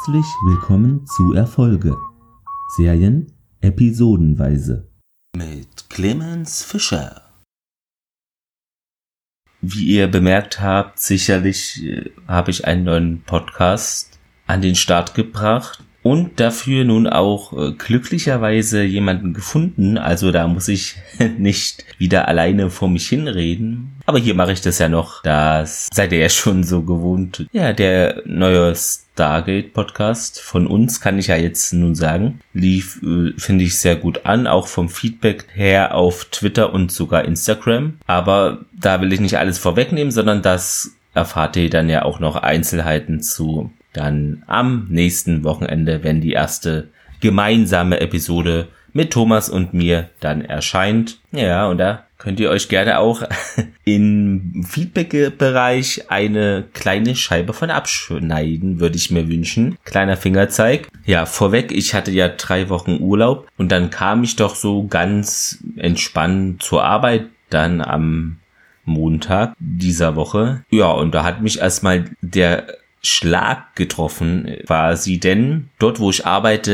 Herzlich willkommen zu Erfolge. Serien episodenweise. Mit Clemens Fischer. Wie ihr bemerkt habt, sicherlich äh, habe ich einen neuen Podcast an den Start gebracht und dafür nun auch äh, glücklicherweise jemanden gefunden. Also da muss ich nicht wieder alleine vor mich hinreden. Aber hier mache ich das ja noch. Das seid ihr ja schon so gewohnt. Ja, der neue Stargate Podcast von uns kann ich ja jetzt nun sagen. Lief, äh, finde ich, sehr gut an. Auch vom Feedback her auf Twitter und sogar Instagram. Aber da will ich nicht alles vorwegnehmen, sondern das erfahrt ihr dann ja auch noch Einzelheiten zu dann am nächsten Wochenende, wenn die erste gemeinsame Episode mit Thomas und mir dann erscheint. Ja, und da könnt ihr euch gerne auch im Feedback-Bereich eine kleine Scheibe von abschneiden, würde ich mir wünschen. Kleiner Fingerzeig. Ja, vorweg, ich hatte ja drei Wochen Urlaub und dann kam ich doch so ganz entspannt zur Arbeit dann am Montag dieser Woche. Ja, und da hat mich erstmal der Schlag getroffen quasi, denn dort, wo ich arbeite,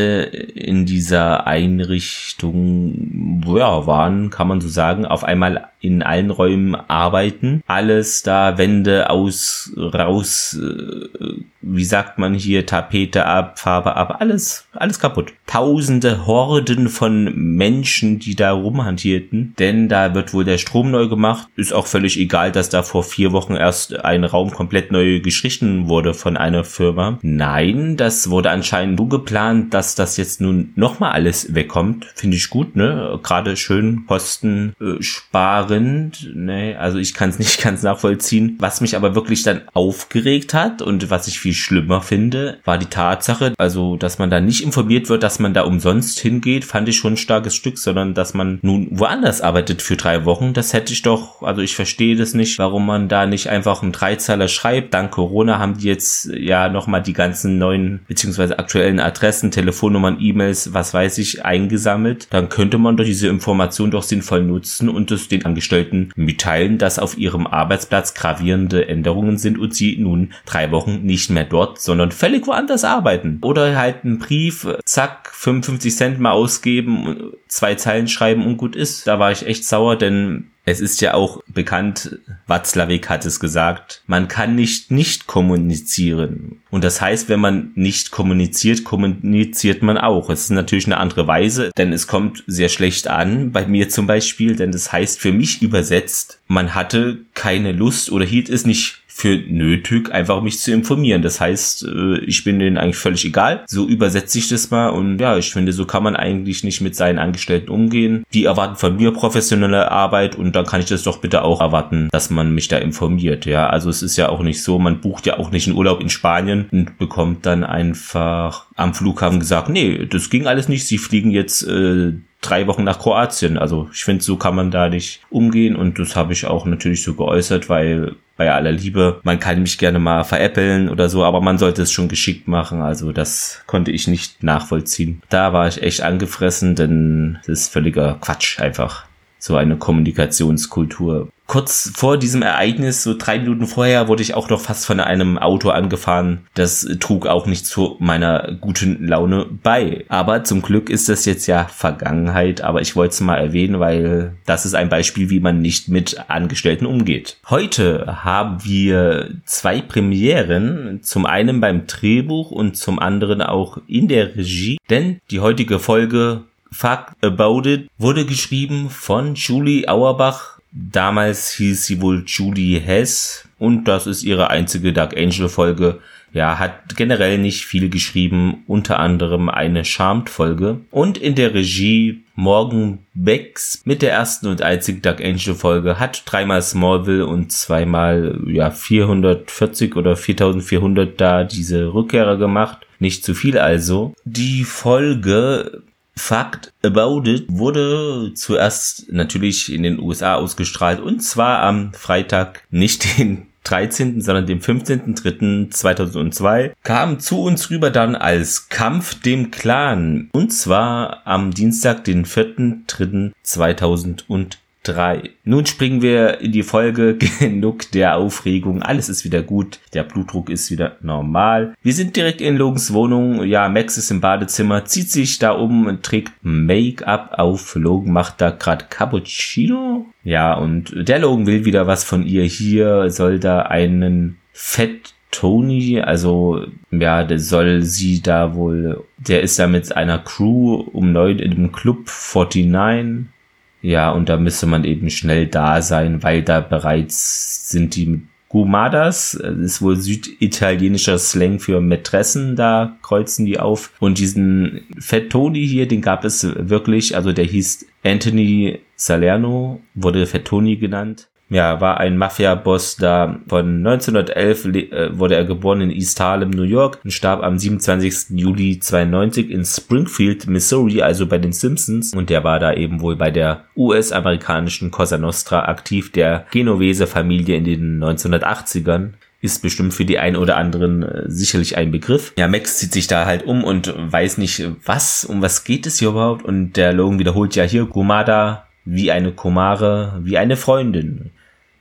in dieser Einrichtung, ja, waren, kann man so sagen, auf einmal in allen Räumen arbeiten. Alles da, Wände aus, raus, äh, wie sagt man hier, Tapete ab, Farbe ab, alles, alles kaputt. Tausende Horden von Menschen, die da rumhantierten, denn da wird wohl der Strom neu gemacht. Ist auch völlig egal, dass da vor vier Wochen erst ein Raum komplett neu gestrichen wurde von einer Firma. Nein, das wurde anscheinend so geplant, dass das jetzt nun nochmal alles wegkommt. Finde ich gut, ne? Gerade schön Kosten äh, sparen sind. Nee, also ich kann es nicht ganz nachvollziehen. Was mich aber wirklich dann aufgeregt hat und was ich viel schlimmer finde, war die Tatsache, also dass man da nicht informiert wird, dass man da umsonst hingeht, fand ich schon ein starkes Stück, sondern dass man nun woanders arbeitet für drei Wochen. Das hätte ich doch, also ich verstehe das nicht, warum man da nicht einfach einen Dreizeiler schreibt. Dank Corona haben die jetzt ja nochmal die ganzen neuen beziehungsweise aktuellen Adressen, Telefonnummern, E-Mails, was weiß ich, eingesammelt. Dann könnte man doch diese Information doch sinnvoll nutzen und es den Angestellten mitteilen, dass auf ihrem Arbeitsplatz gravierende Änderungen sind und sie nun drei Wochen nicht mehr dort, sondern völlig woanders arbeiten. Oder halt einen Brief, zack, 55 Cent mal ausgeben, zwei Zeilen schreiben und gut ist. Da war ich echt sauer, denn es ist ja auch bekannt, Watzlawick hat es gesagt, man kann nicht nicht kommunizieren. Und das heißt, wenn man nicht kommuniziert, kommuniziert man auch. Es ist natürlich eine andere Weise, denn es kommt sehr schlecht an, bei mir zum Beispiel, denn das heißt für mich übersetzt, man hatte keine Lust oder hielt es nicht für nötig, einfach mich zu informieren. Das heißt, äh, ich bin denen eigentlich völlig egal. So übersetze ich das mal und ja, ich finde, so kann man eigentlich nicht mit seinen Angestellten umgehen. Die erwarten von mir professionelle Arbeit und dann kann ich das doch bitte auch erwarten, dass man mich da informiert. Ja, also es ist ja auch nicht so, man bucht ja auch nicht einen Urlaub in Spanien und bekommt dann einfach am Flughafen gesagt, nee, das ging alles nicht. Sie fliegen jetzt äh, drei Wochen nach Kroatien. Also ich finde, so kann man da nicht umgehen und das habe ich auch natürlich so geäußert, weil bei aller Liebe. Man kann mich gerne mal veräppeln oder so, aber man sollte es schon geschickt machen. Also das konnte ich nicht nachvollziehen. Da war ich echt angefressen, denn das ist völliger Quatsch einfach. So eine Kommunikationskultur kurz vor diesem Ereignis, so drei Minuten vorher, wurde ich auch noch fast von einem Auto angefahren. Das trug auch nicht zu meiner guten Laune bei. Aber zum Glück ist das jetzt ja Vergangenheit, aber ich wollte es mal erwähnen, weil das ist ein Beispiel, wie man nicht mit Angestellten umgeht. Heute haben wir zwei Premieren, zum einen beim Drehbuch und zum anderen auch in der Regie, denn die heutige Folge Fuck About It wurde geschrieben von Julie Auerbach Damals hieß sie wohl Julie Hess und das ist ihre einzige Dark Angel Folge. Ja, hat generell nicht viel geschrieben, unter anderem eine Charmed Folge. Und in der Regie Morgan Becks mit der ersten und einzigen Dark Angel Folge hat dreimal Smallville und zweimal, ja, 440 oder 4400 da diese Rückkehrer gemacht. Nicht zu viel also. Die Folge Fact About It wurde zuerst natürlich in den USA ausgestrahlt und zwar am Freitag, nicht den 13., sondern dem 15.03.2002 kam zu uns rüber dann als Kampf dem Clan und zwar am Dienstag, den 4.03.2003. 3. Nun springen wir in die Folge. Genug der Aufregung. Alles ist wieder gut. Der Blutdruck ist wieder normal. Wir sind direkt in Logans Wohnung. Ja, Max ist im Badezimmer, zieht sich da um und trägt Make-up auf. Logan macht da gerade Cappuccino. Ja, und der Logan will wieder was von ihr. Hier soll da einen Fett Tony, also ja, der soll sie da wohl, der ist da mit einer Crew um neun in dem Club 49 ja, und da müsste man eben schnell da sein, weil da bereits sind die Gumadas, das ist wohl süditalienischer Slang für Mätressen, da kreuzen die auf. Und diesen Fettoni hier, den gab es wirklich, also der hieß Anthony Salerno, wurde Fettoni genannt ja, war ein Mafia-Boss da. Von 1911 äh, wurde er geboren in East Harlem, New York und starb am 27. Juli 92 in Springfield, Missouri, also bei den Simpsons. Und der war da eben wohl bei der US-amerikanischen Cosa Nostra aktiv, der Genovese-Familie in den 1980ern ist bestimmt für die einen oder anderen äh, sicherlich ein Begriff. Ja, Max zieht sich da halt um und weiß nicht, was, um was geht es hier überhaupt. Und der Logan wiederholt ja hier, Gumada, wie eine Komare, wie eine Freundin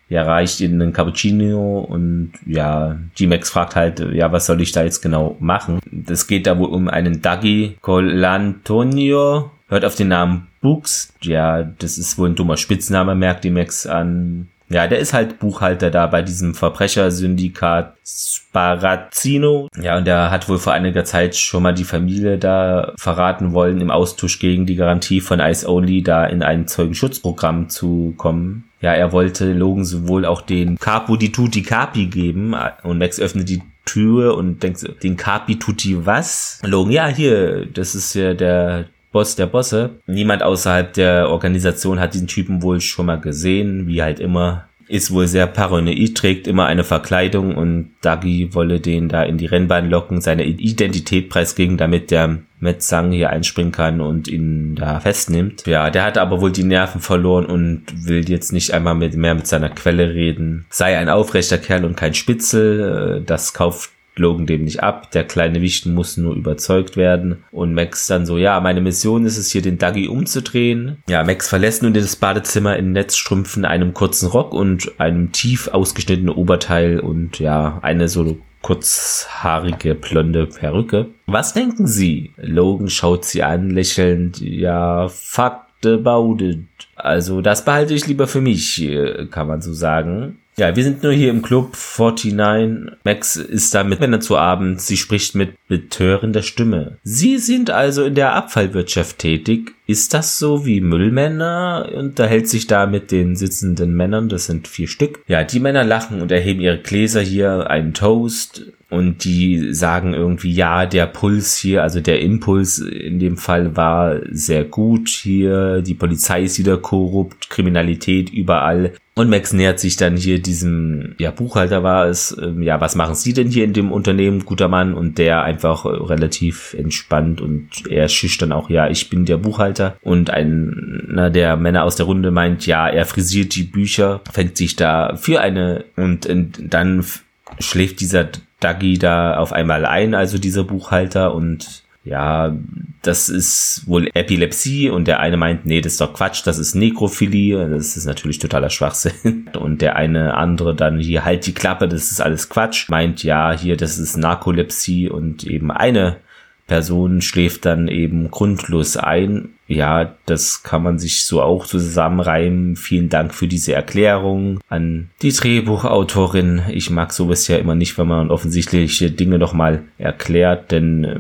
ja, reicht ihnen einen Cappuccino und ja, G-Max fragt halt, ja, was soll ich da jetzt genau machen? Das geht da wohl um einen Dagi Colantonio, hört auf den Namen Books, ja, das ist wohl ein dummer Spitzname, merkt die Max an. Ja, der ist halt Buchhalter da bei diesem Verbrechersyndikat Sparazzino. Ja, und der hat wohl vor einiger Zeit schon mal die Familie da verraten wollen, im Austausch gegen die Garantie von Ice Only da in ein Zeugenschutzprogramm zu kommen. Ja, er wollte Logan sowohl auch den Capo di Tutti Capi geben und Max öffnet die Tür und denkt, den Capi Tutti was? Logan, ja, hier, das ist ja der Boss der Bosse. Niemand außerhalb der Organisation hat diesen Typen wohl schon mal gesehen, wie halt immer. Ist wohl sehr paranoid, trägt immer eine Verkleidung und Dagi wolle den da in die Rennbahn locken, seine Identität preisgeben, damit der Metzang hier einspringen kann und ihn da festnimmt. Ja, der hat aber wohl die Nerven verloren und will jetzt nicht einmal mit, mehr mit seiner Quelle reden. Sei ein aufrechter Kerl und kein Spitzel. Äh, das kauft Logan dem nicht ab. Der kleine Wichten muss nur überzeugt werden. Und Max dann so, ja, meine Mission ist es hier, den Duggy umzudrehen. Ja, Max verlässt nun das Badezimmer in Netzstrümpfen, einem kurzen Rock und einem tief ausgeschnittenen Oberteil und ja, eine so kurzhaarige, blonde Perücke. Was denken Sie? Logan schaut sie an, lächelnd, ja, fuck about it. Also, das behalte ich lieber für mich, kann man so sagen. Ja, wir sind nur hier im Club 49. Max ist da mit Männern zu Abend. Sie spricht mit betörender Stimme. Sie sind also in der Abfallwirtschaft tätig. Ist das so wie Müllmänner? Unterhält sich da mit den sitzenden Männern. Das sind vier Stück. Ja, die Männer lachen und erheben ihre Gläser hier. Einen Toast. Und die sagen irgendwie, ja, der Puls hier, also der Impuls in dem Fall war sehr gut hier. Die Polizei ist wieder korrupt, Kriminalität überall. Und Max nähert sich dann hier diesem, ja, Buchhalter war es, ähm, ja, was machen Sie denn hier in dem Unternehmen, guter Mann? Und der einfach äh, relativ entspannt und er schüchtern auch, ja, ich bin der Buchhalter. Und einer der Männer aus der Runde meint, ja, er frisiert die Bücher, fängt sich da für eine und, und dann schläft dieser Dagi da auf einmal ein, also dieser Buchhalter. Und ja, das ist wohl Epilepsie. Und der eine meint, nee, das ist doch Quatsch, das ist Nekrophilie, das ist natürlich totaler Schwachsinn. Und der eine andere dann hier halt die Klappe, das ist alles Quatsch, meint ja, hier, das ist Narkolepsie. Und eben eine Person schläft dann eben grundlos ein. Ja, das kann man sich so auch zusammenreimen. Vielen Dank für diese Erklärung an die Drehbuchautorin. Ich mag sowas ja immer nicht, wenn man offensichtliche Dinge nochmal erklärt, denn äh,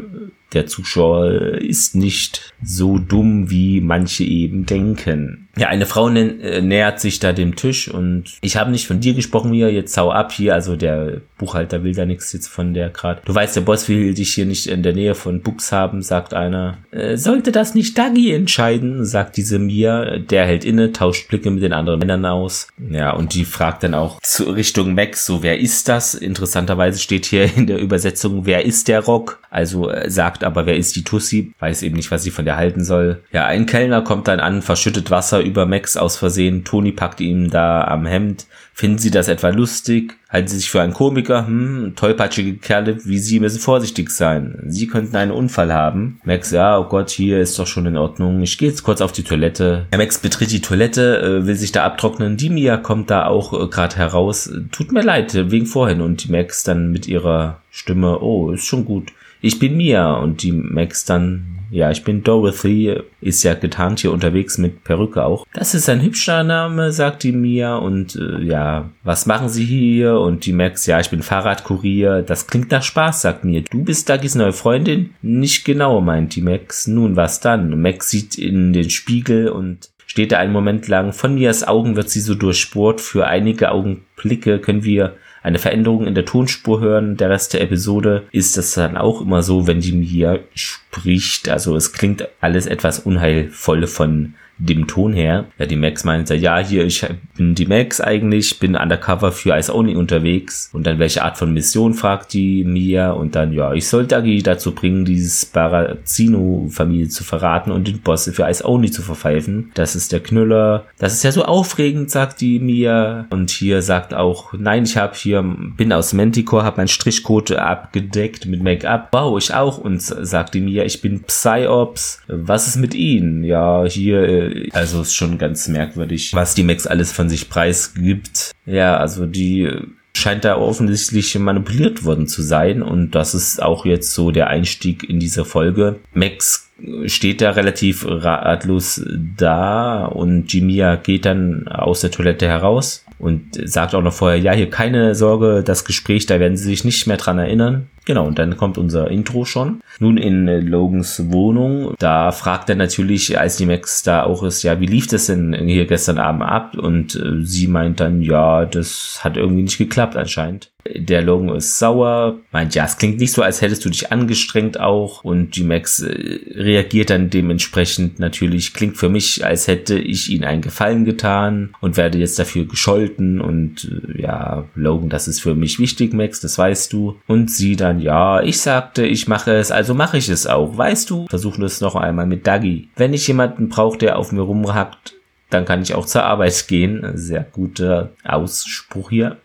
der Zuschauer ist nicht so dumm, wie manche eben denken. Ja, eine Frau äh, nähert sich da dem Tisch und ich habe nicht von dir gesprochen, Mia, jetzt hau ab hier. Also der Buchhalter will da nichts jetzt von der gerade. Du weißt, der Boss will dich hier nicht in der Nähe von Books haben, sagt einer. Äh, sollte das nicht Dagi entscheiden, sagt diese Mia. Der hält inne, tauscht Blicke mit den anderen Männern aus. Ja, und die fragt dann auch zu Richtung Max, so wer ist das? Interessanterweise steht hier in der Übersetzung, wer ist der Rock? Also äh, sagt aber, wer ist die Tussi? Weiß eben nicht, was sie von der halten soll. Ja, ein Kellner kommt dann an, verschüttet Wasser über Max aus Versehen. Toni packt ihm da am Hemd. Finden Sie das etwa lustig? Halten Sie sich für einen Komiker? Hm, tollpatschige Kerle wie Sie müssen vorsichtig sein. Sie könnten einen Unfall haben. Max, ja, oh Gott, hier ist doch schon in Ordnung. Ich gehe jetzt kurz auf die Toilette. Max betritt die Toilette, äh, will sich da abtrocknen. Die Mia kommt da auch äh, gerade heraus. Tut mir leid, wegen vorhin. Und die Max dann mit ihrer Stimme, oh, ist schon gut. Ich bin Mia. Und die Max dann, ja, ich bin Dorothy, ist ja getarnt hier unterwegs mit Perücke auch. Das ist ein hübscher Name, sagt die Mia. Und äh, ja, was machen Sie hier? Und die Max, ja, ich bin Fahrradkurier. Das klingt nach Spaß, sagt mir. Du bist Dagis neue Freundin? Nicht genau, meint die Max. Nun, was dann? Max sieht in den Spiegel und steht da einen Moment lang. Von Mias Augen wird sie so durchbohrt. Für einige Augenblicke können wir eine Veränderung in der Tonspur hören. Der Rest der Episode ist das dann auch immer so, wenn die Mia spricht. Also es klingt alles etwas unheilvoll von dem Ton her. Ja, die Max meinte, ja, hier, ich bin die Max eigentlich, bin undercover für Ice Only unterwegs. Und dann, welche Art von Mission, fragt die Mia. Und dann, ja, ich soll Dagi dazu bringen, dieses Barazino-Familie zu verraten und den Boss für Ice Only zu verpfeifen. Das ist der Knüller. Das ist ja so aufregend, sagt die Mia. Und hier sagt auch, nein, ich habe hier, bin aus Manticore, habe meinen Strichcode abgedeckt mit Make-up. Wow, ich auch. Und sagt die Mia, ich bin Psyops. Was ist mit Ihnen? Ja, hier, äh, also ist schon ganz merkwürdig, was die Max alles von sich preisgibt. Ja, also die scheint da offensichtlich manipuliert worden zu sein und das ist auch jetzt so der Einstieg in diese Folge. Max steht da relativ ratlos da und Jimia geht dann aus der Toilette heraus und sagt auch noch vorher, ja, hier keine Sorge, das Gespräch, da werden sie sich nicht mehr dran erinnern. Genau, und dann kommt unser Intro schon. Nun in äh, Logans Wohnung, da fragt er natürlich, als die Max da auch ist, ja, wie lief das denn hier gestern Abend ab? Und äh, sie meint dann, ja, das hat irgendwie nicht geklappt anscheinend. Der Logan ist sauer, meint, ja, es klingt nicht so, als hättest du dich angestrengt auch. Und die Max äh, reagiert dann dementsprechend natürlich, klingt für mich, als hätte ich ihnen einen Gefallen getan und werde jetzt dafür gescholten. Und ja, Logan, das ist für mich wichtig, Max, das weißt du. Und sie dann, ja, ich sagte, ich mache es, also mache ich es auch, weißt du? Versuchen es noch einmal mit Dagi. Wenn ich jemanden brauche, der auf mir rumhackt, dann kann ich auch zur Arbeit gehen. Sehr guter Ausspruch hier.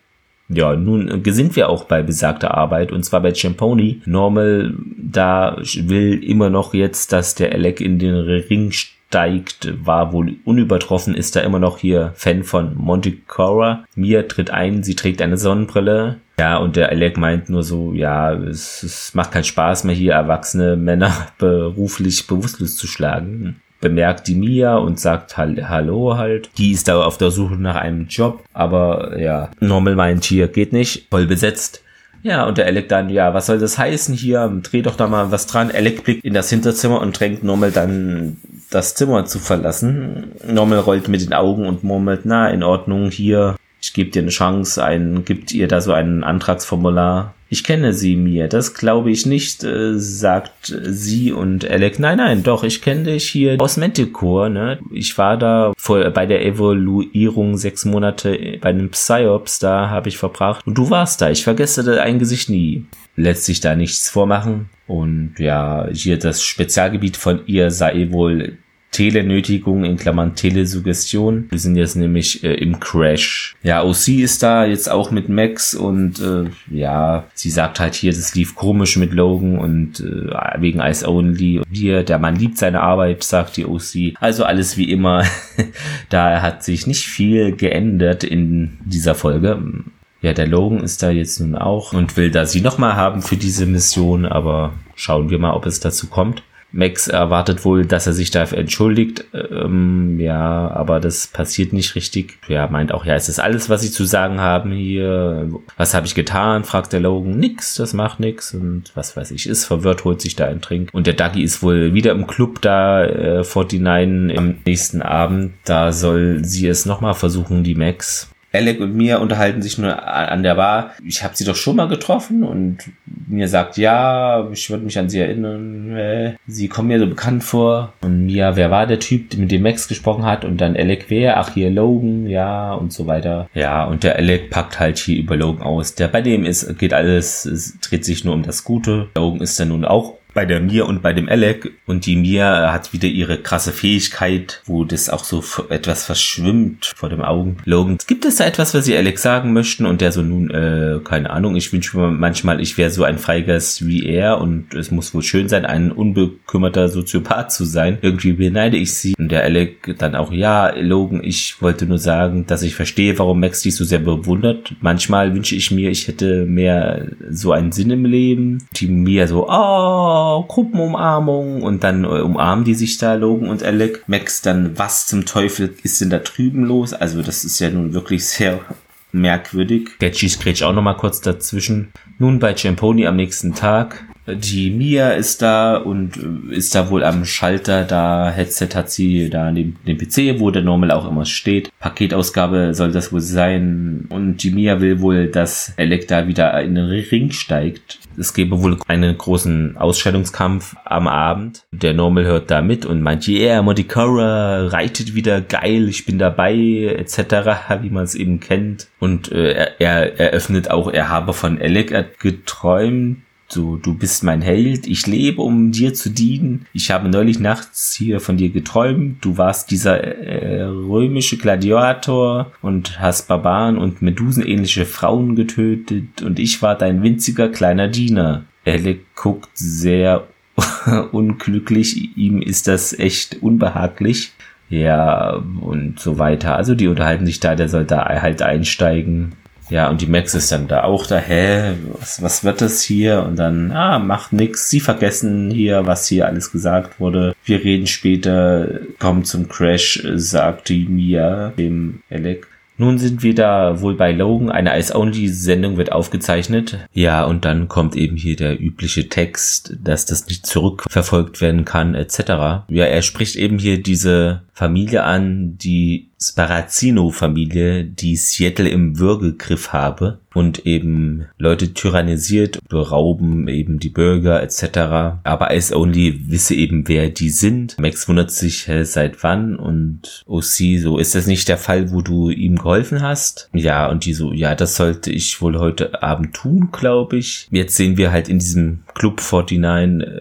Ja, nun sind wir auch bei besagter Arbeit und zwar bei Champoni. Normal, da will immer noch jetzt, dass der Alec in den Ring steigt, war wohl unübertroffen, ist da immer noch hier Fan von Monty Cora. Mia tritt ein, sie trägt eine Sonnenbrille. Ja, und der Alec meint nur so, ja, es, es macht keinen Spaß mehr hier, erwachsene Männer beruflich bewusstlos zu schlagen bemerkt die Mia und sagt Hallo halt. Die ist da auf der Suche nach einem Job, aber ja, Normal meint hier geht nicht, voll besetzt. Ja, und der Alec dann, ja, was soll das heißen hier? Dreh doch da mal was dran. Alec blickt in das Hinterzimmer und drängt Normal dann, das Zimmer zu verlassen. Normal rollt mit den Augen und murmelt, na, in Ordnung, hier, ich gebe dir eine Chance, ein, gibt ihr da so ein Antragsformular. Ich kenne sie mir, das glaube ich nicht, äh, sagt sie und Alec. Nein, nein, doch, ich kenne dich hier aus Manticore, ne? Ich war da vor, bei der Evaluierung sechs Monate bei den Psyops, da habe ich verbracht. Und du warst da, ich vergesse dein Gesicht nie. Lässt sich da nichts vormachen. Und ja, hier das Spezialgebiet von ihr sei wohl Telenötigung in Klammern Telesuggestion. Wir sind jetzt nämlich äh, im Crash. Ja, OC ist da jetzt auch mit Max und äh, ja, sie sagt halt hier, das lief komisch mit Logan und äh, wegen Ice Only. Und hier, der Mann liebt seine Arbeit, sagt die OC. Also alles wie immer. da hat sich nicht viel geändert in dieser Folge. Ja, der Logan ist da jetzt nun auch und will da sie nochmal haben für diese Mission, aber schauen wir mal, ob es dazu kommt. Max erwartet wohl, dass er sich dafür entschuldigt. Ähm, ja, aber das passiert nicht richtig. Ja, meint auch, ja, ist das alles, was sie zu sagen haben hier? Was habe ich getan? fragt der Logan. Nix, das macht nix. Und was weiß ich, ist verwirrt, holt sich da ein Trink. Und der Dougie ist wohl wieder im Club da, äh, 49 am nächsten Abend. Da soll sie es nochmal versuchen, die Max. Alec und mir unterhalten sich nur an der Bar. Ich habe sie doch schon mal getroffen und mir sagt, ja, ich würde mich an sie erinnern. Äh, sie kommen mir so bekannt vor. Und Mia, wer war der Typ, mit dem Max gesprochen hat? Und dann Alec, wer? Ach, hier Logan, ja, und so weiter. Ja, und der Alec packt halt hier über Logan aus. Der bei dem ist, geht alles, es dreht sich nur um das Gute. Logan ist dann nun auch bei der Mia und bei dem Alec. Und die Mia hat wieder ihre krasse Fähigkeit, wo das auch so etwas verschwimmt vor dem Augen. Logan, gibt es da etwas, was sie Alec sagen möchten? Und der so, nun, äh, keine Ahnung, ich wünsche mir manchmal, ich wäre so ein Freigeist wie er und es muss wohl schön sein, ein unbekümmerter Soziopath zu sein. Irgendwie beneide ich sie. Und der Alec dann auch, ja, Logan, ich wollte nur sagen, dass ich verstehe, warum Max dich so sehr bewundert. Manchmal wünsche ich mir, ich hätte mehr so einen Sinn im Leben. Die Mia so, oh, Gruppenumarmung. Und dann äh, umarmen die sich da, Logan und Alec. Max dann, was zum Teufel ist denn da drüben los? Also das ist ja nun wirklich sehr merkwürdig. Sketchy scratch auch nochmal kurz dazwischen. Nun bei Champoni am nächsten Tag die Mia ist da und äh, ist da wohl am Schalter. Da Headset hat sie da neben dem PC, wo der Normal auch immer steht. Paketausgabe soll das wohl sein. Und die Mia will wohl, dass Alec da wieder in den Ring steigt. Es gäbe wohl einen großen Ausstellungskampf am Abend. Der Normal hört da mit und meint, yeah, Modicora reitet wieder geil, ich bin dabei, etc., wie man es eben kennt. Und äh, er, er eröffnet auch, er habe von Alec geträumt so, du bist mein Held, ich lebe, um dir zu dienen. Ich habe neulich nachts hier von dir geträumt. Du warst dieser äh, römische Gladiator und hast Barbaren und Medusenähnliche Frauen getötet und ich war dein winziger kleiner Diener. Alec guckt sehr unglücklich, ihm ist das echt unbehaglich. Ja, und so weiter. Also die unterhalten sich da, der soll da halt einsteigen. Ja, und die Max ist dann da auch da, hä, was, was wird das hier? Und dann, ah, macht nix, sie vergessen hier, was hier alles gesagt wurde. Wir reden später, kommen zum Crash, sagt die Mia, dem Alec. Nun sind wir da wohl bei Logan. Eine Ice-Only-Sendung wird aufgezeichnet. Ja, und dann kommt eben hier der übliche Text, dass das nicht zurückverfolgt werden kann, etc. Ja, er spricht eben hier diese Familie an, die Sparazzino-Familie, die Seattle im Würgegriff habe und eben Leute tyrannisiert, berauben eben die Bürger etc. Aber Ice Only wisse eben, wer die sind. Max wundert sich, hä, seit wann und OC, so ist das nicht der Fall, wo du ihm geholfen hast? Ja, und die so, ja, das sollte ich wohl heute Abend tun, glaube ich. Jetzt sehen wir halt in diesem Club 49 äh,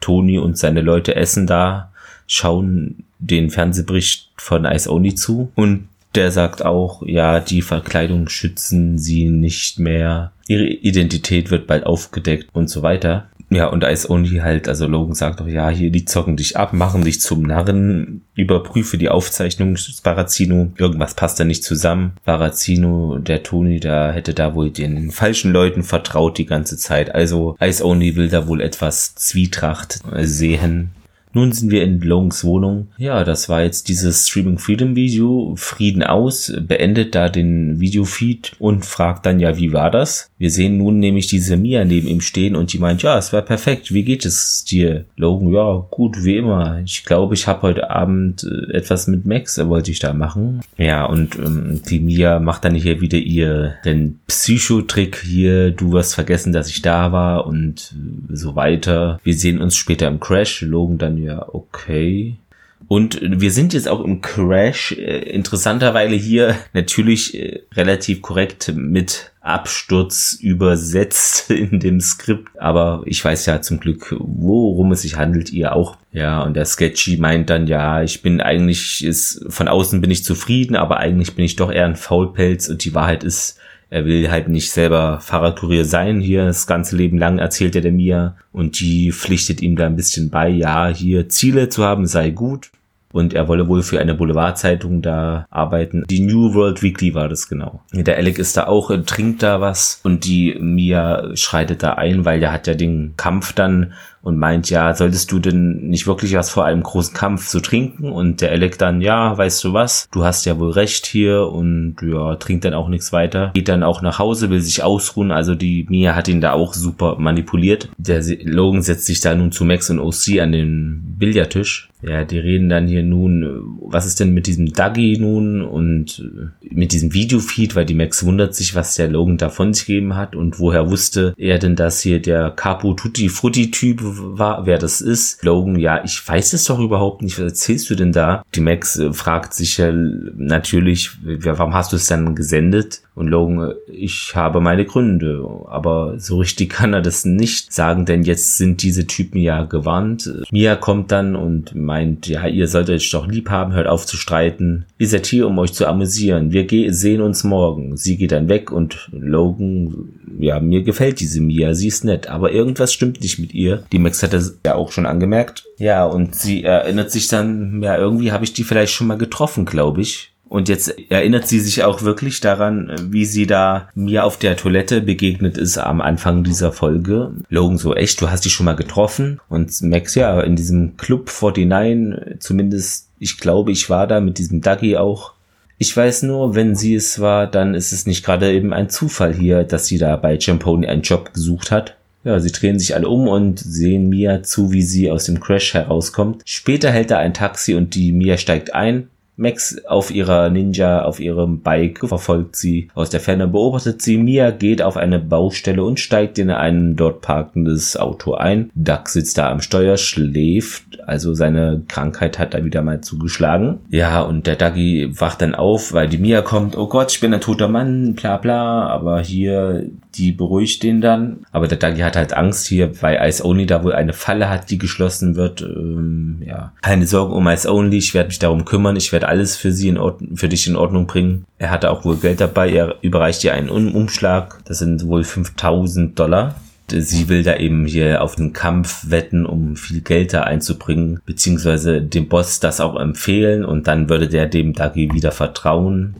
Tony und seine Leute essen da, schauen den Fernsehbericht von Ice Only zu und der sagt auch, ja, die Verkleidung schützen sie nicht mehr, ihre Identität wird bald aufgedeckt und so weiter. Ja, und Ice Only halt, also Logan sagt doch, ja, hier, die zocken dich ab, machen dich zum Narren, überprüfe die Aufzeichnung, Barazino, irgendwas passt da nicht zusammen. Barazino, der Tony, da hätte da wohl den falschen Leuten vertraut die ganze Zeit. Also Ice Only will da wohl etwas Zwietracht sehen. Nun sind wir in Longs Wohnung. Ja, das war jetzt dieses Streaming Freedom Video. Frieden aus, beendet da den Videofeed und fragt dann ja, wie war das? Wir sehen nun nämlich diese Mia neben ihm stehen und die meint, ja, es war perfekt. Wie geht es dir? Logan, ja, gut, wie immer. Ich glaube, ich habe heute Abend äh, etwas mit Max, äh, wollte ich da machen. Ja, und ähm, die Mia macht dann hier wieder ihr den Psychotrick hier. Du wirst vergessen, dass ich da war und äh, so weiter. Wir sehen uns später im Crash. Logan dann ja, okay. Und wir sind jetzt auch im Crash, äh, interessanterweise hier natürlich äh, relativ korrekt mit Absturz übersetzt in dem Skript. Aber ich weiß ja zum Glück, worum es sich handelt, ihr auch. Ja, und der Sketchy meint dann, ja, ich bin eigentlich, ist, von außen bin ich zufrieden, aber eigentlich bin ich doch eher ein Faulpelz und die Wahrheit ist, er will halt nicht selber Fahrradkurier sein hier das ganze Leben lang, erzählt er der Mia. Und die pflichtet ihm da ein bisschen bei, ja, hier Ziele zu haben sei gut. Und er wolle wohl für eine Boulevardzeitung da arbeiten. Die New World Weekly war das genau. Der Alec ist da auch, trinkt da was und die Mia schreitet da ein, weil der hat ja den Kampf dann und meint, ja, solltest du denn nicht wirklich was vor einem großen Kampf zu trinken? Und der Alec dann, ja, weißt du was, du hast ja wohl recht hier und ja, trinkt dann auch nichts weiter. Geht dann auch nach Hause, will sich ausruhen. Also die Mia hat ihn da auch super manipuliert. Der Logan setzt sich da nun zu Max und OC an den Billardtisch. Ja, die reden dann hier nun, was ist denn mit diesem Dougie nun und mit diesem Videofeed, weil die Max wundert sich, was der Logan da von sich gegeben hat und woher wusste er denn, dass hier der Capo Tutti Frutti Typ war, wer das ist. Logan, ja, ich weiß es doch überhaupt nicht. Was erzählst du denn da? Die Max äh, fragt sich ja natürlich, warum hast du es dann gesendet? Und Logan, ich habe meine Gründe, aber so richtig kann er das nicht sagen, denn jetzt sind diese Typen ja gewarnt. Mia kommt dann und meint, ja, ihr solltet euch doch lieb haben, hört auf zu streiten. Ihr seid hier, um euch zu amüsieren. Wir sehen uns morgen. Sie geht dann weg und Logan, ja, mir gefällt diese Mia, sie ist nett, aber irgendwas stimmt nicht mit ihr. Die Max hat das ja auch schon angemerkt. Ja, und sie erinnert sich dann, ja, irgendwie habe ich die vielleicht schon mal getroffen, glaube ich. Und jetzt erinnert sie sich auch wirklich daran, wie sie da mir auf der Toilette begegnet ist am Anfang dieser Folge. Logan so, echt, du hast dich schon mal getroffen? Und Max, ja, in diesem Club 49, zumindest, ich glaube, ich war da mit diesem Dougie auch. Ich weiß nur, wenn sie es war, dann ist es nicht gerade eben ein Zufall hier, dass sie da bei Champoni einen Job gesucht hat. Ja, sie drehen sich alle um und sehen Mia zu, wie sie aus dem Crash herauskommt. Später hält er ein Taxi und die Mia steigt ein. Max auf ihrer Ninja, auf ihrem Bike verfolgt sie. Aus der Ferne beobachtet sie. Mia geht auf eine Baustelle und steigt in ein dort parkendes Auto ein. Duck sitzt da am Steuer, schläft. Also seine Krankheit hat da wieder mal zugeschlagen. Ja, und der Duggy wacht dann auf, weil die Mia kommt. Oh Gott, ich bin ein toter Mann, bla bla. Aber hier, die beruhigt den dann. Aber der Duggy hat halt Angst hier, weil Ice Only da wohl eine Falle hat, die geschlossen wird. Ähm, ja, keine Sorgen um Ice Only. Ich werde mich darum kümmern. Ich werde alles für sie in für dich in Ordnung bringen. Er hatte auch wohl Geld dabei. Er überreicht ihr einen Umschlag. Das sind wohl 5000 Dollar. Sie will da eben hier auf den Kampf wetten, um viel Geld da einzubringen, beziehungsweise dem Boss das auch empfehlen und dann würde der dem Dagi wieder vertrauen.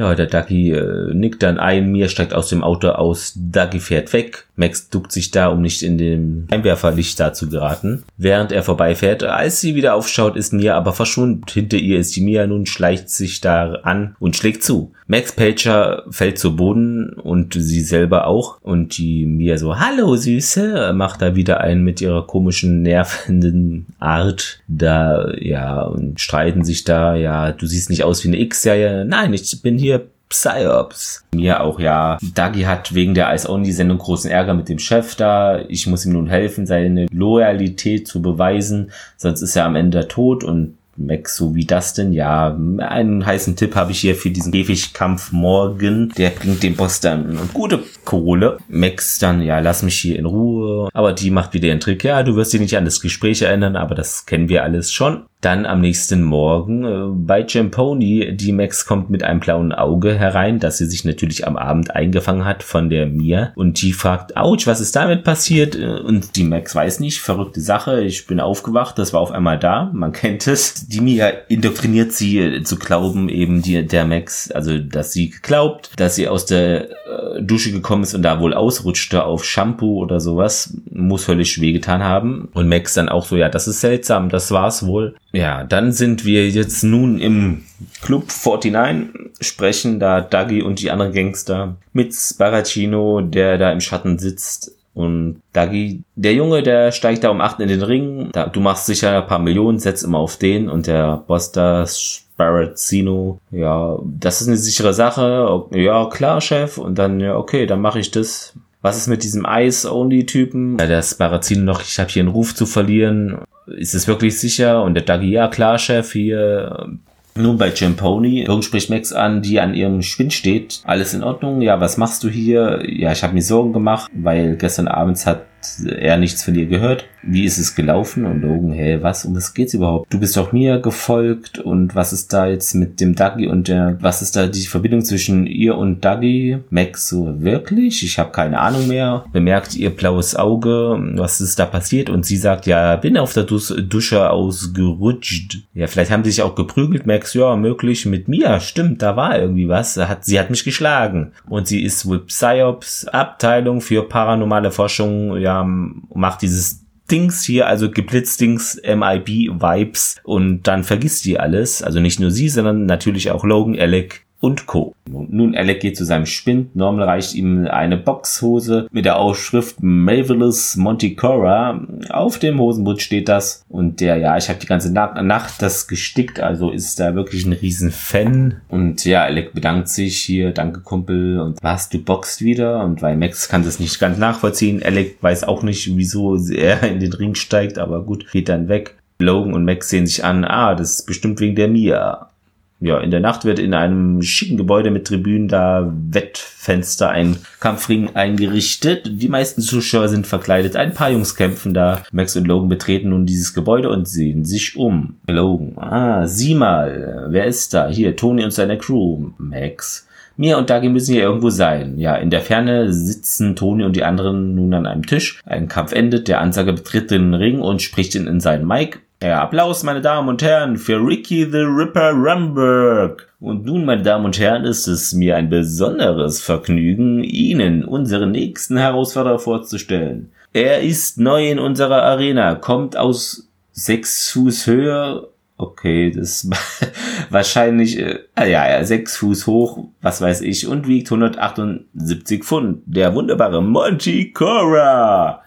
Ja, der Ducky äh, nickt dann ein, Mia steigt aus dem Auto aus, Ducky fährt weg, Max duckt sich da, um nicht in den Einwerferlicht da zu geraten. Während er vorbeifährt, als sie wieder aufschaut, ist Mia aber verschwunden. Hinter ihr ist die Mia nun, schleicht sich da an und schlägt zu. Max Pager fällt zu Boden und sie selber auch. Und die Mia so, hallo Süße, macht da wieder einen mit ihrer komischen, nervenden Art da, ja, und streiten sich da, ja, du siehst nicht aus wie eine X-Serie. Nein, ich bin hier Psyops. Mir auch, ja. Dagi hat wegen der Ice Only Sendung großen Ärger mit dem Chef da. Ich muss ihm nun helfen, seine Loyalität zu beweisen, sonst ist er am Ende tot und Max, so wie das denn? Ja, einen heißen Tipp habe ich hier für diesen Käfigkampf morgen. Der bringt dem Boss dann gute Kohle. Max dann, ja, lass mich hier in Ruhe. Aber die macht wieder ihren Trick. Ja, du wirst dich nicht an das Gespräch erinnern, aber das kennen wir alles schon. Dann am nächsten Morgen äh, bei Jamponi, die Max kommt mit einem blauen Auge herein, das sie sich natürlich am Abend eingefangen hat von der Mia. Und die fragt, ouch, was ist damit passiert? Äh, und die Max weiß nicht, verrückte Sache, ich bin aufgewacht, das war auf einmal da, man kennt es. Die Mia indoktriniert sie äh, zu glauben, eben die, der Max, also dass sie glaubt, dass sie aus der Dusche gekommen ist und da wohl ausrutschte auf Shampoo oder sowas, muss völlig wehgetan haben. Und Max dann auch so, ja, das ist seltsam, das war's wohl. Ja, dann sind wir jetzt nun im Club 49, sprechen da Dagi und die anderen Gangster mit Sparacino, der da im Schatten sitzt. Und Dagi, der Junge, der steigt da um 8 in den Ring. Da, du machst sicher ein paar Millionen, setz immer auf den. Und der Boss da, Sparacino, ja, das ist eine sichere Sache. Ja, klar, Chef. Und dann, ja, okay, dann mache ich das. Was ist mit diesem Ice-Only-Typen? Ja, der Sparacino noch, ich habe hier einen Ruf zu verlieren ist es wirklich sicher? Und der Dagi, ja klar, Chef, hier. Nun bei Jamponi, Jürgen spricht Max an, die an ihrem Spind steht. Alles in Ordnung? Ja, was machst du hier? Ja, ich habe mir Sorgen gemacht, weil gestern abends hat er nichts von dir gehört. Wie ist es gelaufen? Und Logan, hey, was, um was geht's überhaupt? Du bist doch mir gefolgt und was ist da jetzt mit dem Dougie und der, was ist da die Verbindung zwischen ihr und Dougie? Max so, wirklich? Ich habe keine Ahnung mehr. Bemerkt ihr blaues Auge, was ist da passiert? Und sie sagt, ja, bin auf der dus Dusche ausgerutscht. Ja, vielleicht haben sie sich auch geprügelt. Max, ja, möglich mit mir. Stimmt, da war irgendwie was. Hat, sie hat mich geschlagen. Und sie ist wohl Psyops, Abteilung für paranormale Forschung, ja, ja, macht dieses Dings hier, also Geblitzdings, MIB-Vibes und dann vergisst die alles. Also nicht nur sie, sondern natürlich auch Logan, Alec, und Co. Nun, Alec geht zu seinem Spind. Norman reicht ihm eine Boxhose mit der Aufschrift Marvelous Monticora. Auf dem Hosenbund steht das. Und der, ja, ich habe die ganze Nacht das gestickt, also ist da wirklich ein riesen Fan. Und ja, Alec bedankt sich hier, danke Kumpel. Und was, du boxt wieder? Und weil Max kann das nicht ganz nachvollziehen. Alec weiß auch nicht, wieso er in den Ring steigt, aber gut, geht dann weg. Logan und Max sehen sich an, ah, das ist bestimmt wegen der Mia. Ja, in der Nacht wird in einem schicken Gebäude mit Tribünen da Wettfenster ein Kampfring eingerichtet. Die meisten Zuschauer sind verkleidet. Ein paar Jungs kämpfen da. Max und Logan betreten nun dieses Gebäude und sehen sich um. Logan, ah, sieh mal, wer ist da? Hier, Tony und seine Crew. Max. Mia und Dagi müssen hier irgendwo sein. Ja, in der Ferne sitzen Tony und die anderen nun an einem Tisch. Ein Kampf endet, der Ansager betritt den Ring und spricht in, in seinen Mic. Ja, Applaus, meine Damen und Herren, für Ricky the Ripper Rumberg. Und nun, meine Damen und Herren, ist es mir ein besonderes Vergnügen, Ihnen unseren nächsten Herausforderer vorzustellen. Er ist neu in unserer Arena, kommt aus sechs Fuß Höhe. Okay, das wahrscheinlich, äh, ja, ja, sechs Fuß hoch, was weiß ich, und wiegt 178 Pfund. Der wunderbare Monty Cora.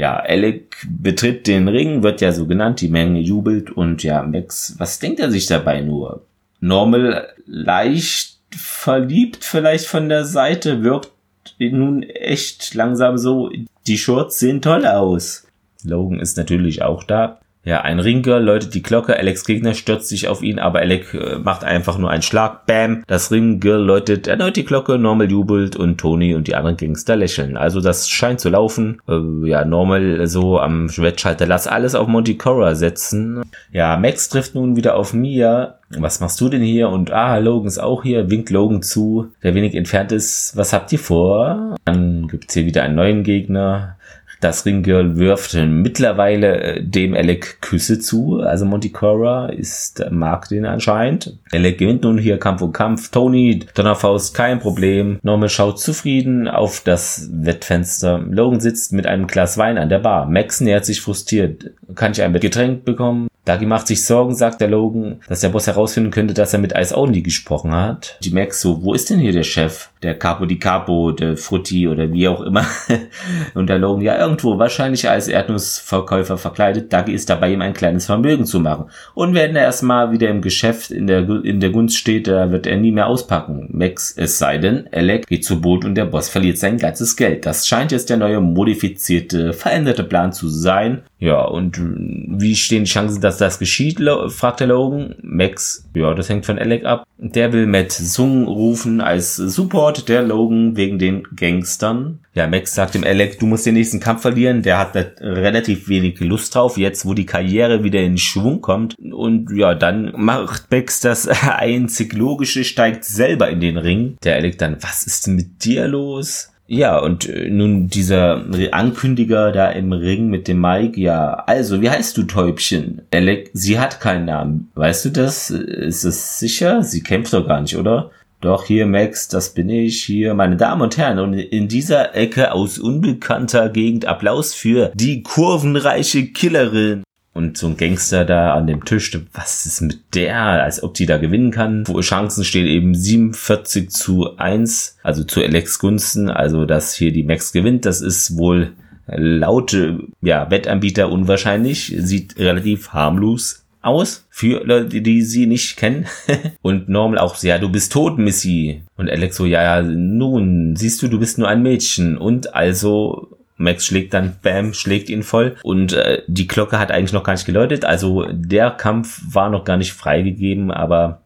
Ja, Alec betritt den Ring, wird ja so genannt, die Menge jubelt und ja, Max, was denkt er sich dabei nur? Normal leicht verliebt vielleicht von der Seite, wirkt nun echt langsam so, die Shorts sehen toll aus. Logan ist natürlich auch da. Ja, ein Ringgirl läutet die Glocke, Alex Gegner stürzt sich auf ihn, aber Alec äh, macht einfach nur einen Schlag, bam, das Ringgirl läutet erneut die Glocke, Normal jubelt und Tony und die anderen Gangster lächeln. Also das scheint zu laufen. Äh, ja, Normal so am Wettschalter, lass alles auf Monty Cora setzen. Ja, Max trifft nun wieder auf Mia. Was machst du denn hier? Und ah, Logan ist auch hier, winkt Logan zu, der wenig entfernt ist. Was habt ihr vor? Dann gibt's hier wieder einen neuen Gegner. Das Ringgirl wirft mittlerweile äh, dem Alec Küsse zu. Also Monticora ist, äh, mag den anscheinend. Alec gewinnt nun hier Kampf um Kampf. Tony, Donnerfaust, kein Problem. Norman schaut zufrieden auf das Wettfenster. Logan sitzt mit einem Glas Wein an der Bar. Max nähert sich frustriert. Kann ich ein Getränk bekommen? Dagi macht sich Sorgen, sagt der Logan, dass der Boss herausfinden könnte, dass er mit Ice Only gesprochen hat. Die Max so, wo ist denn hier der Chef? Der Capo di Capo, der Frutti oder wie auch immer. Und der Logan, ja, irgendwo, wahrscheinlich als Erdnussverkäufer verkleidet. Dagi ist dabei, ihm ein kleines Vermögen zu machen. Und wenn er erstmal wieder im Geschäft in der, in der Gunst steht, da wird er nie mehr auspacken. Max, es sei denn, Alec geht zu Boot und der Boss verliert sein ganzes Geld. Das scheint jetzt der neue modifizierte, veränderte Plan zu sein. Ja, und wie stehen die Chancen, dass das geschieht, fragt der Logan. Max, ja, das hängt von Alec ab. Der will Matt Sung rufen als Support der Logan wegen den Gangstern. Ja, Max sagt dem Alec, du musst den nächsten Kampf verlieren. Der hat relativ wenig Lust drauf, jetzt wo die Karriere wieder in Schwung kommt. Und ja, dann macht Max das einzig Logische, steigt selber in den Ring. Der Alec dann, was ist denn mit dir los? Ja, und äh, nun dieser Ankündiger da im Ring mit dem Mike, ja, also, wie heißt du, Täubchen? Alec, sie hat keinen Namen. Weißt du das? Ist es sicher? Sie kämpft doch gar nicht, oder? Doch, hier, Max, das bin ich, hier, meine Damen und Herren. Und in dieser Ecke aus unbekannter Gegend Applaus für die kurvenreiche Killerin. Und so ein Gangster da an dem Tisch, was ist mit der, als ob die da gewinnen kann? Wo Chancen stehen eben 47 zu 1, also zu Alex Gunsten, also dass hier die Max gewinnt, das ist wohl laut ja, Wettanbieter unwahrscheinlich, sieht relativ harmlos aus für Leute, die sie nicht kennen. und Normal auch, ja, du bist tot, Missy. Und Alex so, ja, ja, nun, siehst du, du bist nur ein Mädchen. Und also Max schlägt dann, bam, schlägt ihn voll. Und äh, die Glocke hat eigentlich noch gar nicht geläutet. Also der Kampf war noch gar nicht freigegeben, aber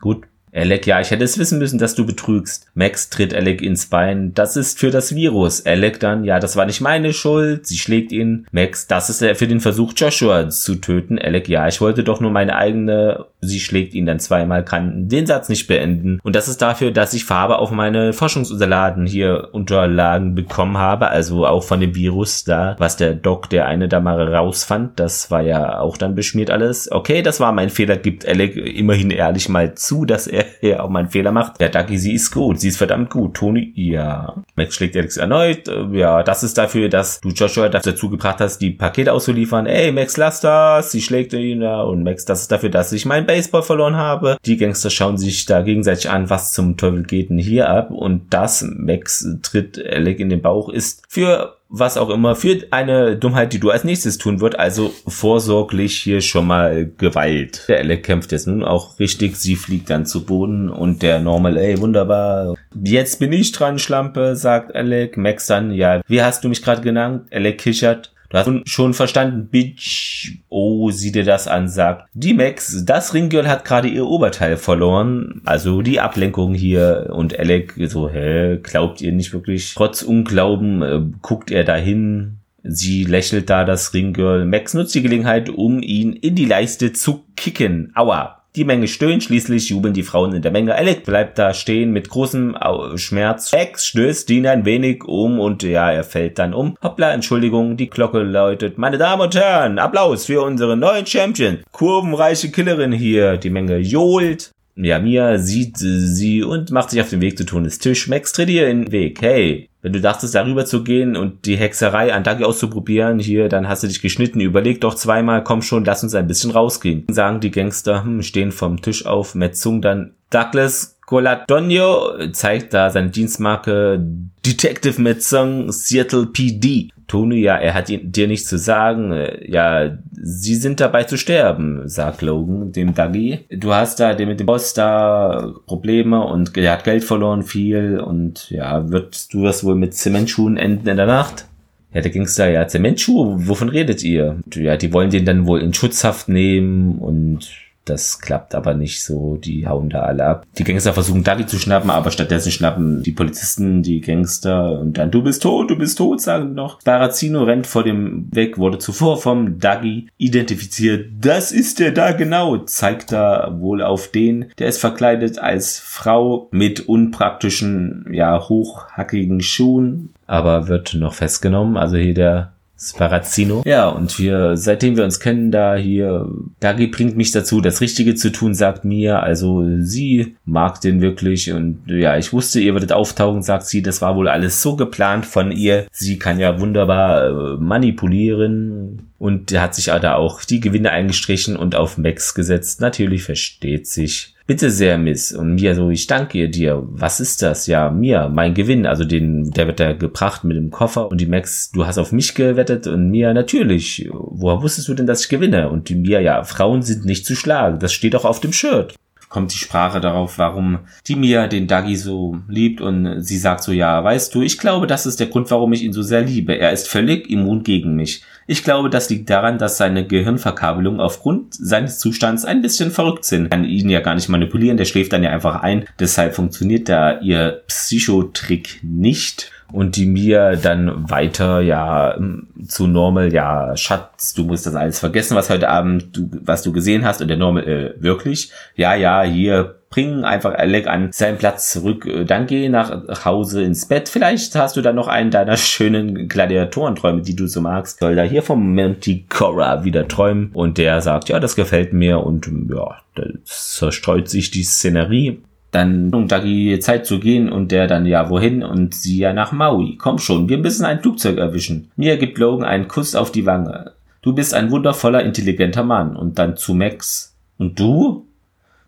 gut, Alec, ja, ich hätte es wissen müssen, dass du betrügst. Max tritt Alec ins Bein. Das ist für das Virus. Alec dann, ja, das war nicht meine Schuld. Sie schlägt ihn. Max, das ist für den Versuch, Joshua zu töten. Alec, ja, ich wollte doch nur meine eigene. Sie schlägt ihn dann zweimal, kann den Satz nicht beenden. Und das ist dafür, dass ich Farbe auf meine Forschungsunterlagen hier Unterlagen bekommen habe. Also auch von dem Virus da, was der Doc, der eine da mal rausfand. Das war ja auch dann beschmiert alles. Okay, das war mein Fehler. Gibt Alec immerhin ehrlich mal zu, dass er ja auch mal Fehler macht. Ja, Ducky, sie ist gut. Sie ist verdammt gut. Tony, ja. Max schlägt Alex erneut. Äh, ja, das ist dafür, dass du Joshua dazu gebracht hast, die Pakete auszuliefern. Ey, Max, lass das. Sie schlägt ihn da. Und Max, das ist dafür, dass ich meinen Baseball verloren habe. Die Gangster schauen sich da gegenseitig an, was zum Teufel geht denn hier ab. Und das, Max tritt Alec in den Bauch, ist für was auch immer, für eine Dummheit, die du als nächstes tun wird. Also vorsorglich hier schon mal Gewalt. Der Alec kämpft jetzt nun auch richtig. Sie fliegt dann zu Boden und der Normal, ey, wunderbar. Jetzt bin ich dran, Schlampe, sagt Alec. Max dann, ja, wie hast du mich gerade genannt? Alec kichert. Du hast schon verstanden, Bitch. Oh, sieh dir das an, sagt die Max. Das Ringgirl hat gerade ihr Oberteil verloren. Also die Ablenkung hier. Und Alec so, hä, glaubt ihr nicht wirklich? Trotz Unglauben äh, guckt er dahin. Sie lächelt da das Ringgirl. Max nutzt die Gelegenheit, um ihn in die Leiste zu kicken. Aua. Die Menge stöhnt, schließlich jubeln die Frauen in der Menge. Alec bleibt da stehen mit großem Schmerz. Max stößt ihn ein wenig um und ja, er fällt dann um. Hoppla, Entschuldigung, die Glocke läutet. Meine Damen und Herren, Applaus für unsere neuen Champion. Kurvenreiche Killerin hier. Die Menge johlt. Ja, Mia sieht sie und macht sich auf den Weg zu Tonis Tisch. Max tritt ihr in den Weg. Hey, wenn du dachtest, darüber zu gehen und die Hexerei an Dagi auszuprobieren, hier, dann hast du dich geschnitten. Überleg doch zweimal, komm schon, lass uns ein bisschen rausgehen. Sagen die Gangster, hm, stehen vom Tisch auf, Metzung dann Douglas Coladonio zeigt da seine Dienstmarke Detective Metzung Seattle PD. Tony, ja, er hat dir nichts zu sagen. Äh, ja, sie sind dabei zu sterben, sagt Logan dem Dougie. Du hast da mit dem Boss da Probleme und er hat Geld verloren viel und ja, wird du wirst wohl mit Zementschuhen enden in der Nacht? Ja, der Gangster, ja, Zementschuhe, wovon redet ihr? Ja, die wollen den dann wohl in Schutzhaft nehmen und das klappt aber nicht so. Die hauen da alle ab. Die Gangster versuchen Dagi zu schnappen, aber stattdessen schnappen die Polizisten die Gangster und dann du bist tot, du bist tot, sagen noch. Barazino rennt vor dem weg, wurde zuvor vom Dagi identifiziert. Das ist der da genau, zeigt da wohl auf den. Der ist verkleidet als Frau mit unpraktischen, ja, hochhackigen Schuhen, aber wird noch festgenommen. Also hier der Sparazzino. Ja, und wir, seitdem wir uns kennen, da hier, Dagi bringt mich dazu, das Richtige zu tun, sagt mir. Also sie mag den wirklich und ja, ich wusste, ihr würdet auftauchen, sagt sie. Das war wohl alles so geplant von ihr. Sie kann ja wunderbar äh, manipulieren und hat sich da auch die Gewinne eingestrichen und auf Max gesetzt. Natürlich versteht sich. Bitte sehr, Miss. Und Mia so, ich danke dir. Was ist das? Ja, Mia, mein Gewinn. Also den, der wird da gebracht mit dem Koffer. Und die Max, du hast auf mich gewettet. Und Mia, natürlich. Woher wusstest du denn, dass ich gewinne? Und die Mia, ja, Frauen sind nicht zu schlagen. Das steht auch auf dem Shirt kommt die Sprache darauf, warum die Mia den Dagi so liebt und sie sagt so, ja, weißt du, ich glaube, das ist der Grund, warum ich ihn so sehr liebe. Er ist völlig immun gegen mich. Ich glaube, das liegt daran, dass seine Gehirnverkabelungen aufgrund seines Zustands ein bisschen verrückt sind. Kann ihn ja gar nicht manipulieren, der schläft dann ja einfach ein. Deshalb funktioniert da ihr Psychotrick nicht und die mir dann weiter ja zu Normal, ja, Schatz, du musst das alles vergessen, was heute Abend du, was du gesehen hast und der Normal, äh, wirklich, ja, ja, hier bring einfach Alec an seinen Platz zurück, äh, dann geh nach Hause ins Bett, vielleicht hast du dann noch einen deiner schönen Gladiatorenträume, die du so magst, soll da hier vom Manticora wieder träumen. Und der sagt, ja, das gefällt mir und ja, da zerstreut sich die Szenerie dann um da die Zeit zu gehen und der dann ja wohin und sie ja nach Maui. Komm schon, wir müssen ein Flugzeug erwischen. Mir gibt Logan einen Kuss auf die Wange. Du bist ein wundervoller, intelligenter Mann. Und dann zu Max. Und du?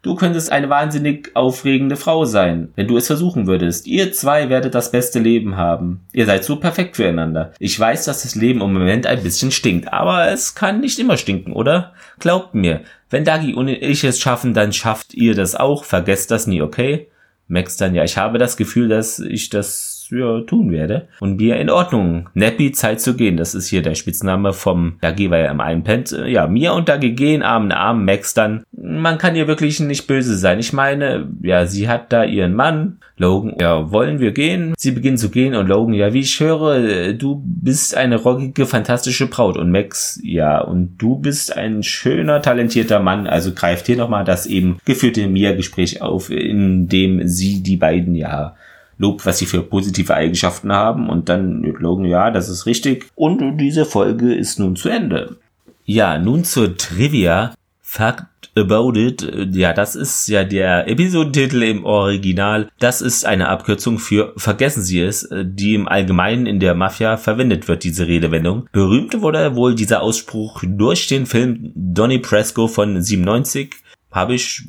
Du könntest eine wahnsinnig aufregende Frau sein, wenn du es versuchen würdest. Ihr zwei werdet das beste Leben haben. Ihr seid so perfekt füreinander. Ich weiß, dass das Leben im Moment ein bisschen stinkt, aber es kann nicht immer stinken, oder? Glaubt mir, wenn Dagi und ich es schaffen, dann schafft ihr das auch. Vergesst das nie, okay? Max dann, ja, ich habe das Gefühl, dass ich das ja, tun werde. Und mir in Ordnung. Nappy, Zeit zu gehen. Das ist hier der Spitzname vom Dagi, weil er im einen pennt. Ja, mir und Dagi gehen Arm in Arm. Max dann. Man kann ihr wirklich nicht böse sein. Ich meine, ja, sie hat da ihren Mann. Logan, ja, wollen wir gehen? Sie beginnen zu gehen und Logan, ja, wie ich höre, du bist eine rockige, fantastische Braut. Und Max, ja, und du bist ein schöner, talentierter Mann. Also greift hier nochmal das eben geführte Mia-Gespräch auf, in dem sie die beiden ja lobt, was sie für positive Eigenschaften haben und dann Logan, ja, das ist richtig. Und diese Folge ist nun zu Ende. Ja, nun zur Trivia. Fact About It, ja, das ist ja der Episodentitel im Original. Das ist eine Abkürzung für Vergessen Sie es, die im Allgemeinen in der Mafia verwendet wird, diese Redewendung. Berühmt wurde wohl dieser Ausspruch durch den Film Donnie Presco von 97. Habe ich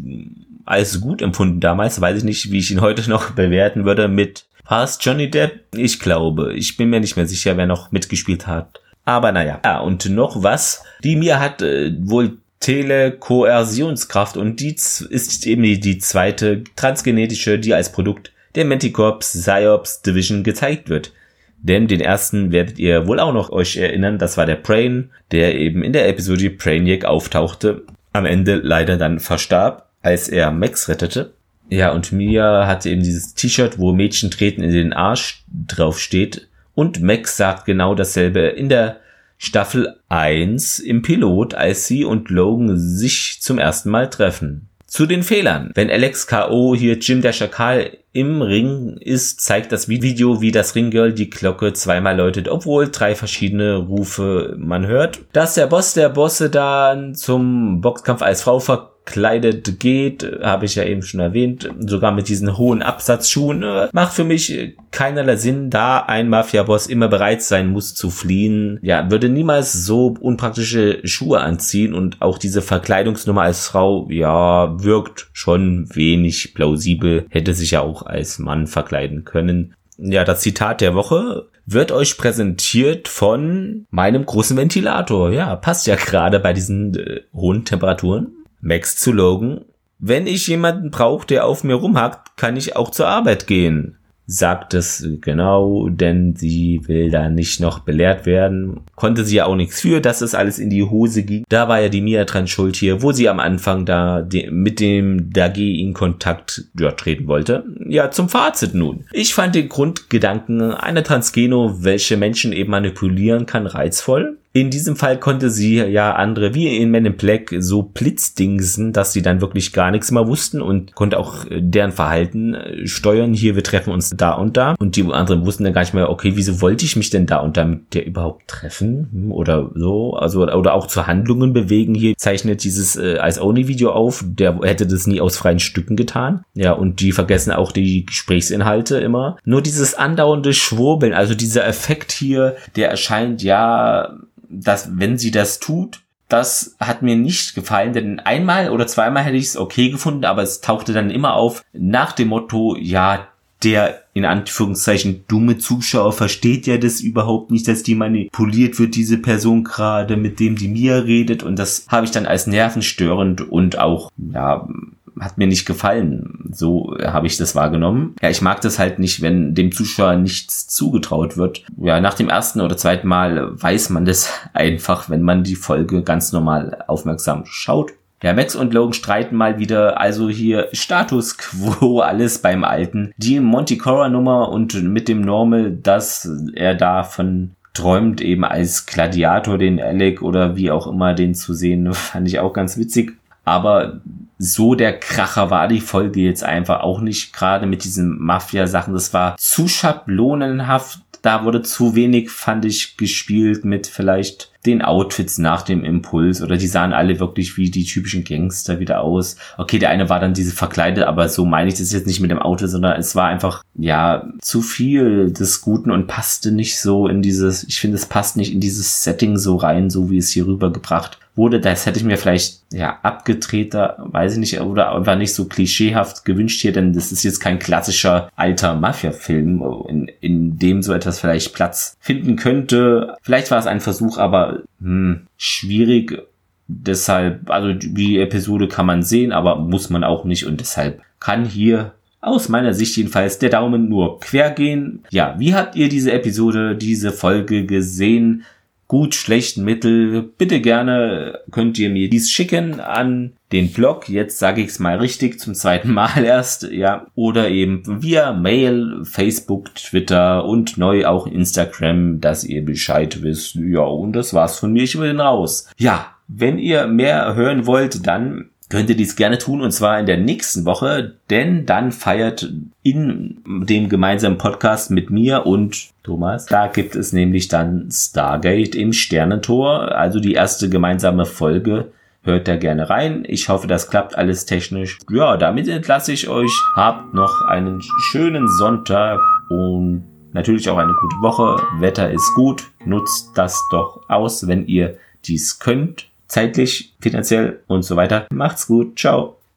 als gut empfunden damals. Weiß ich nicht, wie ich ihn heute noch bewerten würde mit Past Johnny Depp. Ich glaube, ich bin mir nicht mehr sicher, wer noch mitgespielt hat. Aber naja. Ja, und noch was. Die mir hat äh, wohl Telekoersionskraft und die ist eben die, die zweite transgenetische, die als Produkt der Menticorps Psyops Division gezeigt wird. Denn den ersten werdet ihr wohl auch noch euch erinnern, das war der Brain, der eben in der Episode Brainiac auftauchte, am Ende leider dann verstarb, als er Max rettete. Ja, und Mia hatte eben dieses T-Shirt, wo Mädchen treten in den Arsch drauf steht. Und Max sagt genau dasselbe in der Staffel 1 im Pilot, als sie und Logan sich zum ersten Mal treffen. Zu den Fehlern. Wenn Alex K.O. hier Jim der Schakal im Ring ist, zeigt das Video, wie das Ringgirl die Glocke zweimal läutet, obwohl drei verschiedene Rufe man hört. Dass der Boss der Bosse dann zum Boxkampf als Frau ver verkleidet geht, habe ich ja eben schon erwähnt, sogar mit diesen hohen Absatzschuhen, äh, macht für mich keinerlei Sinn, da ein Mafia-Boss immer bereit sein muss zu fliehen. Ja, würde niemals so unpraktische Schuhe anziehen und auch diese Verkleidungsnummer als Frau, ja, wirkt schon wenig plausibel, hätte sich ja auch als Mann verkleiden können. Ja, das Zitat der Woche wird euch präsentiert von meinem großen Ventilator. Ja, passt ja gerade bei diesen äh, hohen Temperaturen. Max zu Logan. Wenn ich jemanden brauche, der auf mir rumhackt, kann ich auch zur Arbeit gehen sagt es genau, denn sie will da nicht noch belehrt werden. Konnte sie ja auch nichts für, dass es alles in die Hose ging. Da war ja die Mia dran schuld hier, wo sie am Anfang da mit dem Dagi in Kontakt ja, treten wollte. Ja, zum Fazit nun. Ich fand den Grundgedanken einer Transgeno, welche Menschen eben manipulieren kann, reizvoll. In diesem Fall konnte sie ja andere wie in Men in Black so blitzdingsen, dass sie dann wirklich gar nichts mehr wussten und konnte auch deren Verhalten äh, steuern. Hier, wir treffen uns da und da. Und die anderen wussten dann gar nicht mehr, okay, wieso wollte ich mich denn da und da mit der überhaupt treffen? Hm, oder so. Also, oder auch zu Handlungen bewegen. Hier zeichnet dieses äh, als Only-Video auf. Der hätte das nie aus freien Stücken getan. Ja, und die vergessen auch die Gesprächsinhalte immer. Nur dieses andauernde Schwurbeln, also dieser Effekt hier, der erscheint ja dass wenn sie das tut, das hat mir nicht gefallen, denn einmal oder zweimal hätte ich es okay gefunden, aber es tauchte dann immer auf nach dem Motto, ja, der in Anführungszeichen dumme Zuschauer versteht ja das überhaupt nicht, dass die manipuliert wird, diese Person gerade, mit dem die mir redet. Und das habe ich dann als nervenstörend und auch, ja, hat mir nicht gefallen. So habe ich das wahrgenommen. Ja, ich mag das halt nicht, wenn dem Zuschauer nichts zugetraut wird. Ja, nach dem ersten oder zweiten Mal weiß man das einfach, wenn man die Folge ganz normal aufmerksam schaut. Ja, Max und Logan streiten mal wieder, also hier Status Quo, alles beim Alten. Die Monty Cora Nummer und mit dem Normal, dass er davon träumt, eben als Gladiator den Alec oder wie auch immer den zu sehen, fand ich auch ganz witzig. Aber so der Kracher war die Folge jetzt einfach auch nicht, gerade mit diesen Mafia-Sachen. Das war zu schablonenhaft. Da wurde zu wenig, fand ich, gespielt mit vielleicht den Outfits nach dem Impuls oder die sahen alle wirklich wie die typischen Gangster wieder aus. Okay, der eine war dann diese verkleidet, aber so meine ich das jetzt nicht mit dem Outfit, sondern es war einfach, ja, zu viel des Guten und passte nicht so in dieses, ich finde, es passt nicht in dieses Setting so rein, so wie es hier rübergebracht wurde. Das hätte ich mir vielleicht, ja, abgedrehter, weiß ich nicht, oder einfach nicht so klischeehaft gewünscht hier, denn das ist jetzt kein klassischer alter Mafia-Film, in, in dem so etwas vielleicht Platz finden könnte. Vielleicht war es ein Versuch, aber hm, schwierig. Deshalb, also die Episode kann man sehen, aber muss man auch nicht und deshalb kann hier aus meiner Sicht jedenfalls der Daumen nur quer gehen. Ja, wie habt ihr diese Episode, diese Folge gesehen? Gut, schlecht, mittel, bitte gerne könnt ihr mir dies schicken an den Blog, jetzt sage ich es mal richtig zum zweiten Mal erst, ja, oder eben via Mail, Facebook, Twitter und neu auch Instagram, dass ihr Bescheid wisst. Ja, und das war's von mir, ich bin raus. Ja, wenn ihr mehr hören wollt, dann könnt ihr dies gerne tun und zwar in der nächsten Woche, denn dann feiert in dem gemeinsamen Podcast mit mir und Thomas, da gibt es nämlich dann Stargate im Sternentor, also die erste gemeinsame Folge. Hört da gerne rein. Ich hoffe, das klappt alles technisch. Ja, damit entlasse ich euch. Habt noch einen schönen Sonntag und natürlich auch eine gute Woche. Wetter ist gut. Nutzt das doch aus, wenn ihr dies könnt zeitlich, finanziell und so weiter. Macht's gut. Ciao.